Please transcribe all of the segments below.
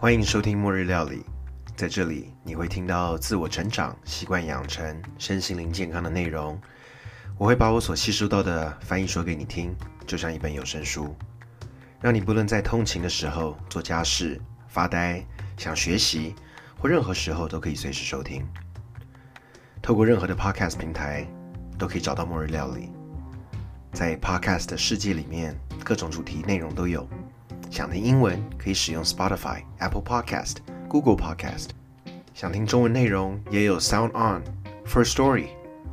欢迎收听《末日料理》。在这里，你会听到自我成长、习惯养成、身心灵健康的内容。我会把我所吸收到的翻译说给你听，就像一本有声书，让你不论在通勤的时候、做家事、发呆、想学习，或任何时候都可以随时收听。透过任何的 Podcast 平台，都可以找到《末日料理》。在 Podcast 的世界里面，各种主题内容都有。想听英文，可以使用 Spotify、Apple Podcast、Google Podcast；想听中文内容，也有 Sound On、First Story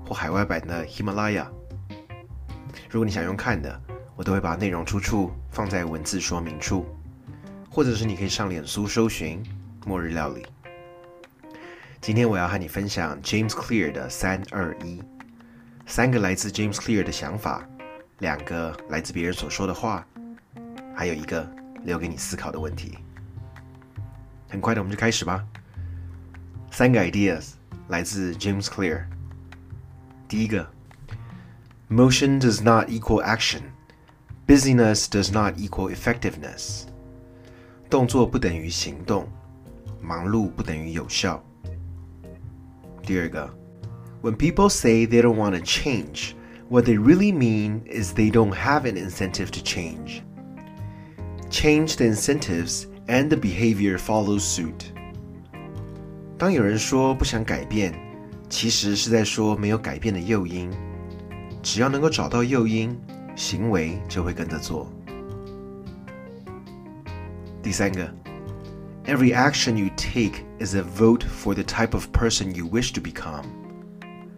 或海外版的 Himalaya。如果你想用看的，我都会把内容出处放在文字说明处，或者是你可以上脸书搜寻“末日料理”。今天我要和你分享 James Clear 的三二一，三个来自 James Clear 的想法，两个来自别人所说的话，还有一个。留给你思考的问题。很快的，我们就开始吧。三个 ideas 来自 James Clear。第一个，motion does not equal action, busyness does not equal effectiveness。动作不等于行动，忙碌不等于有效。第二个，when people say they don't want to change, what they really mean is they don't have an incentive to change change the incentives and the behavior follows suit。当有人说不想改变，其实是在说没有改变的诱因。只要能够找到诱因，行为就会跟着做。第三个，Every action you take is a vote for the type of person you wish to become.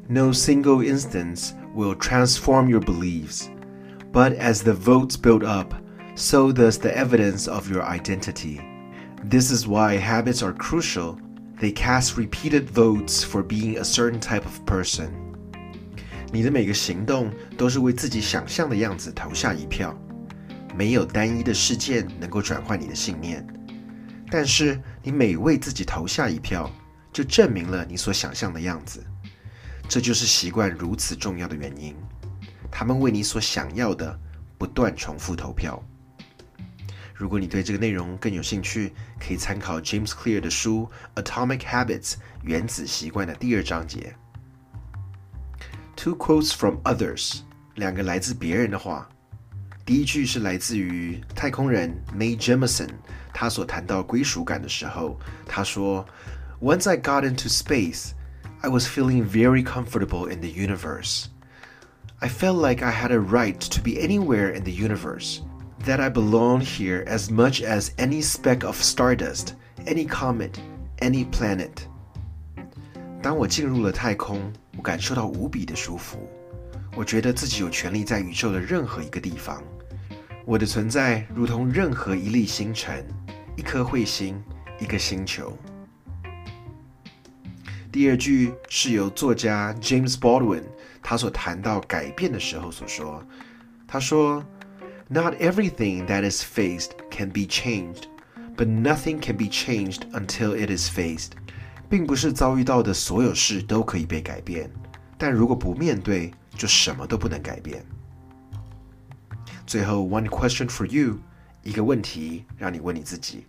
No single instance will transform your beliefs, but as the votes build up, So does the evidence of your identity. This is why habits are crucial. They cast repeated votes for being a certain type of person. 你的每个行动都是为自己想象的样子投下一票，没有单一的事件能够转换你的信念。但是你每为自己投下一票，就证明了你所想象的样子。这就是习惯如此重要的原因。他们为你所想要的不断重复投票。如果你对这个内容更有兴趣，可以参考 James Clear 的书《Atomic Habits》原子习惯的第二章节。Two quotes from others，两个来自别人的话。第一句是来自于太空人 Mae Jemison，他所谈到归属感的时候，他说：“Once I got into space, I was feeling very comfortable in the universe. I felt like I had a right to be anywhere in the universe.” That I belong here as much as any speck of stardust, any comet, any planet. 当我进入了太空，我感受到无比的舒服。我觉得自己有权利在宇宙的任何一个地方。我的存在如同任何一粒星辰、一颗彗星、一个星球。第二句是由作家 James Baldwin 他所谈到改变的时候所说。他说。Not everything that is faced can be changed, but nothing can be changed until it is faced. 并不是遭遇到的所有事都可以被改变，但如果不面对，就什么都不能改变。最后，one question for you，一个问题让你问你自己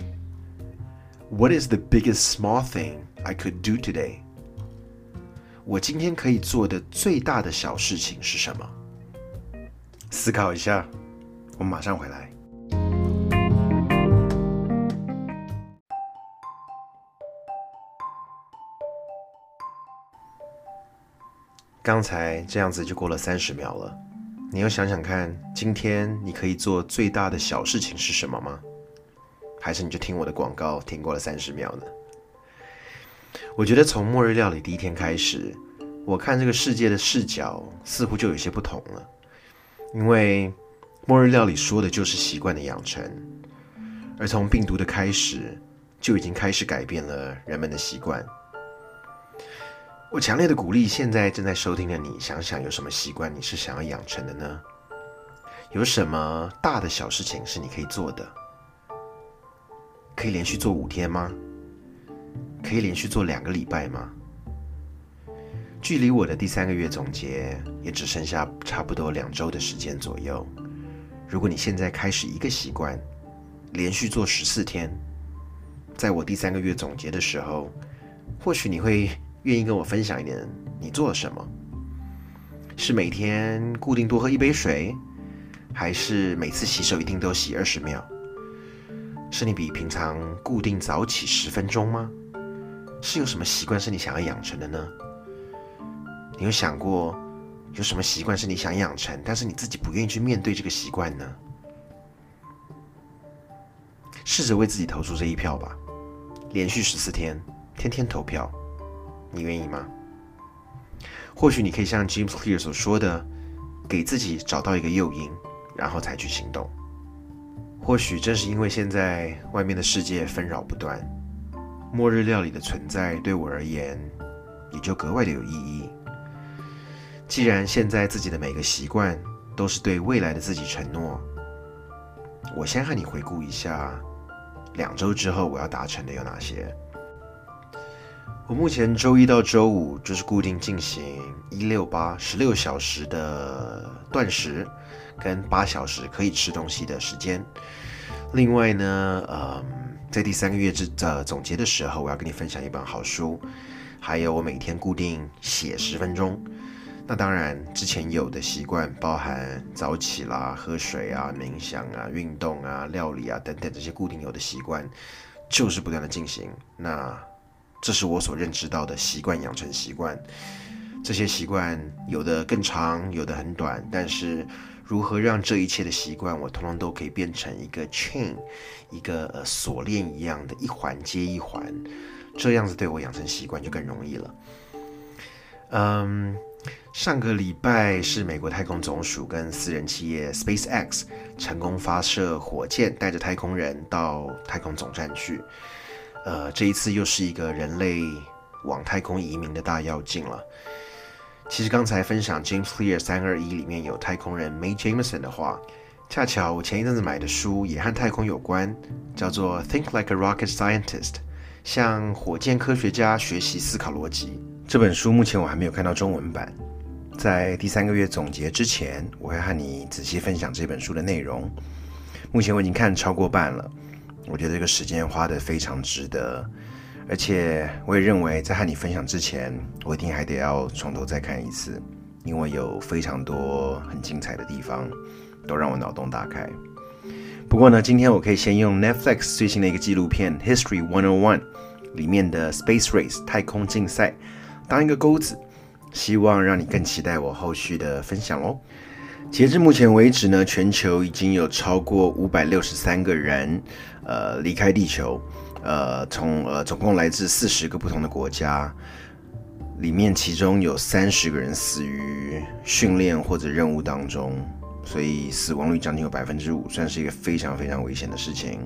：What is the biggest small thing I could do today？我今天可以做的最大的小事情是什么？思考一下。我们马上回来。刚才这样子就过了三十秒了，你要想想看，今天你可以做最大的小事情是什么吗？还是你就听我的广告听过了三十秒呢？我觉得从末日料理第一天开始，我看这个世界的视角似乎就有些不同了，因为。末日料理说的就是习惯的养成，而从病毒的开始，就已经开始改变了人们的习惯。我强烈的鼓励现在正在收听的你，想想有什么习惯你是想要养成的呢？有什么大的小事情是你可以做的？可以连续做五天吗？可以连续做两个礼拜吗？距离我的第三个月总结也只剩下差不多两周的时间左右。如果你现在开始一个习惯，连续做十四天，在我第三个月总结的时候，或许你会愿意跟我分享一点你做了什么？是每天固定多喝一杯水，还是每次洗手一定都洗二十秒？是你比平常固定早起十分钟吗？是有什么习惯是你想要养成的呢？你有想过有什么习惯是你想养成，但是你自己不愿意去面对这个习惯呢？试着为自己投出这一票吧，连续十四天，天天投票，你愿意吗？或许你可以像 James Clear 所说的，给自己找到一个诱因，然后采取行动。或许正是因为现在外面的世界纷扰不断，末日料理的存在对我而言也就格外的有意义。既然现在自己的每个习惯都是对未来的自己承诺，我先和你回顾一下，两周之后我要达成的有哪些。我目前周一到周五就是固定进行一六八十六小时的断食。跟八小时可以吃东西的时间。另外呢，嗯，在第三个月之呃总结的时候，我要跟你分享一本好书，还有我每天固定写十分钟。那当然，之前有的习惯，包含早起啦、喝水啊、冥想啊、运动啊、料理啊等等这些固定有的习惯，就是不断的进行。那这是我所认知到的习惯养成习惯。这些习惯有的更长，有的很短，但是。如何让这一切的习惯，我通通都可以变成一个 chain，一个呃锁链一样的，一环接一环，这样子对我养成习惯就更容易了。嗯，上个礼拜是美国太空总署跟私人企业 SpaceX 成功发射火箭，带着太空人到太空总站去。呃，这一次又是一个人类往太空移民的大跃进了。其实刚才分享 James Clear 三二一里面有太空人 May Jameson 的话，恰巧我前一阵子买的书也和太空有关，叫做 Think Like a Rocket Scientist，向火箭科学家学习思考逻辑。这本书目前我还没有看到中文版，在第三个月总结之前，我会和你仔细分享这本书的内容。目前我已经看超过半了，我觉得这个时间花得非常值得。而且我也认为，在和你分享之前，我一定还得要从头再看一次，因为有非常多很精彩的地方，都让我脑洞大开。不过呢，今天我可以先用 Netflix 最新的一个纪录片《History One On One》里面的 Space Race 太空竞赛当一个钩子，希望让你更期待我后续的分享哦。截至目前为止呢，全球已经有超过五百六十三个人，呃，离开地球。呃，从呃，总共来自四十个不同的国家，里面其中有三十个人死于训练或者任务当中，所以死亡率将近有百分之五，算是一个非常非常危险的事情。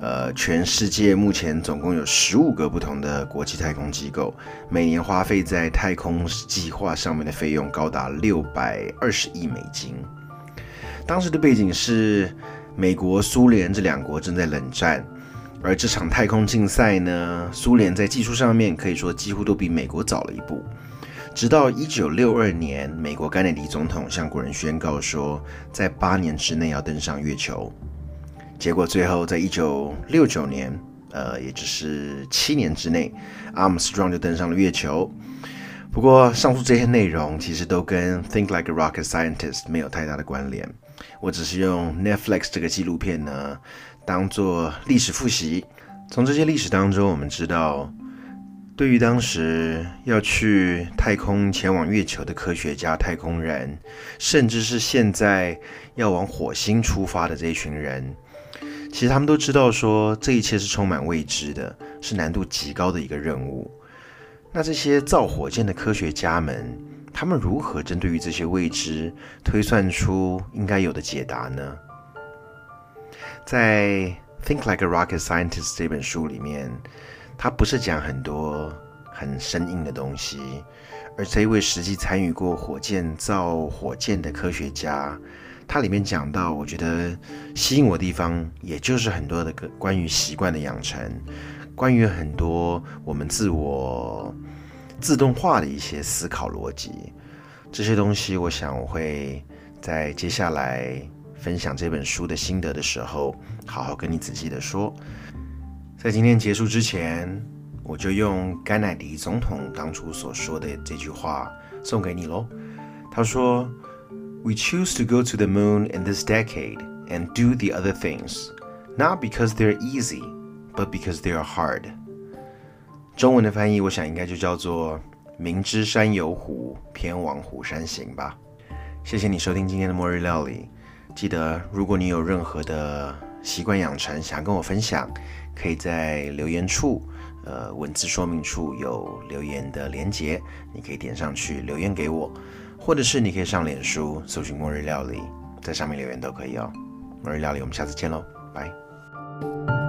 呃，全世界目前总共有十五个不同的国际太空机构，每年花费在太空计划上面的费用高达六百二十亿美金。当时的背景是美国、苏联这两国正在冷战。而这场太空竞赛呢，苏联在技术上面可以说几乎都比美国早了一步。直到一九六二年，美国甘乃迪总统向国人宣告说，在八年之内要登上月球。结果最后在一九六九年，呃，也就是七年之内，阿姆斯壮就登上了月球。不过，上述这些内容其实都跟 Think Like a Rocket Scientist 没有太大的关联。我只是用 Netflix 这个纪录片呢。当做历史复习，从这些历史当中，我们知道，对于当时要去太空、前往月球的科学家、太空人，甚至是现在要往火星出发的这一群人，其实他们都知道，说这一切是充满未知的，是难度极高的一个任务。那这些造火箭的科学家们，他们如何针对于这些未知，推算出应该有的解答呢？在《Think Like a Rocket Scientist》这本书里面，他不是讲很多很生硬的东西，而这一位实际参与过火箭造火箭的科学家，它里面讲到，我觉得吸引我的地方，也就是很多的关于习惯的养成，关于很多我们自我自动化的一些思考逻辑，这些东西，我想我会在接下来。分享这本书的心得的时候，好好跟你仔细的说。在今天结束之前，我就用甘乃迪总统当初所说的这句话送给你喽。他说：“We choose to go to the moon in this decade and do the other things, not because they're easy, but because they are hard。”中文的翻译，我想应该就叫做“明知山有虎，偏往虎山行”吧。谢谢你收听今天的末日料理。记得，如果你有任何的习惯养成想跟我分享，可以在留言处，呃，文字说明处有留言的连接，你可以点上去留言给我，或者是你可以上脸书搜寻末日料理，在上面留言都可以哦。末日料理，我们下次见喽，拜。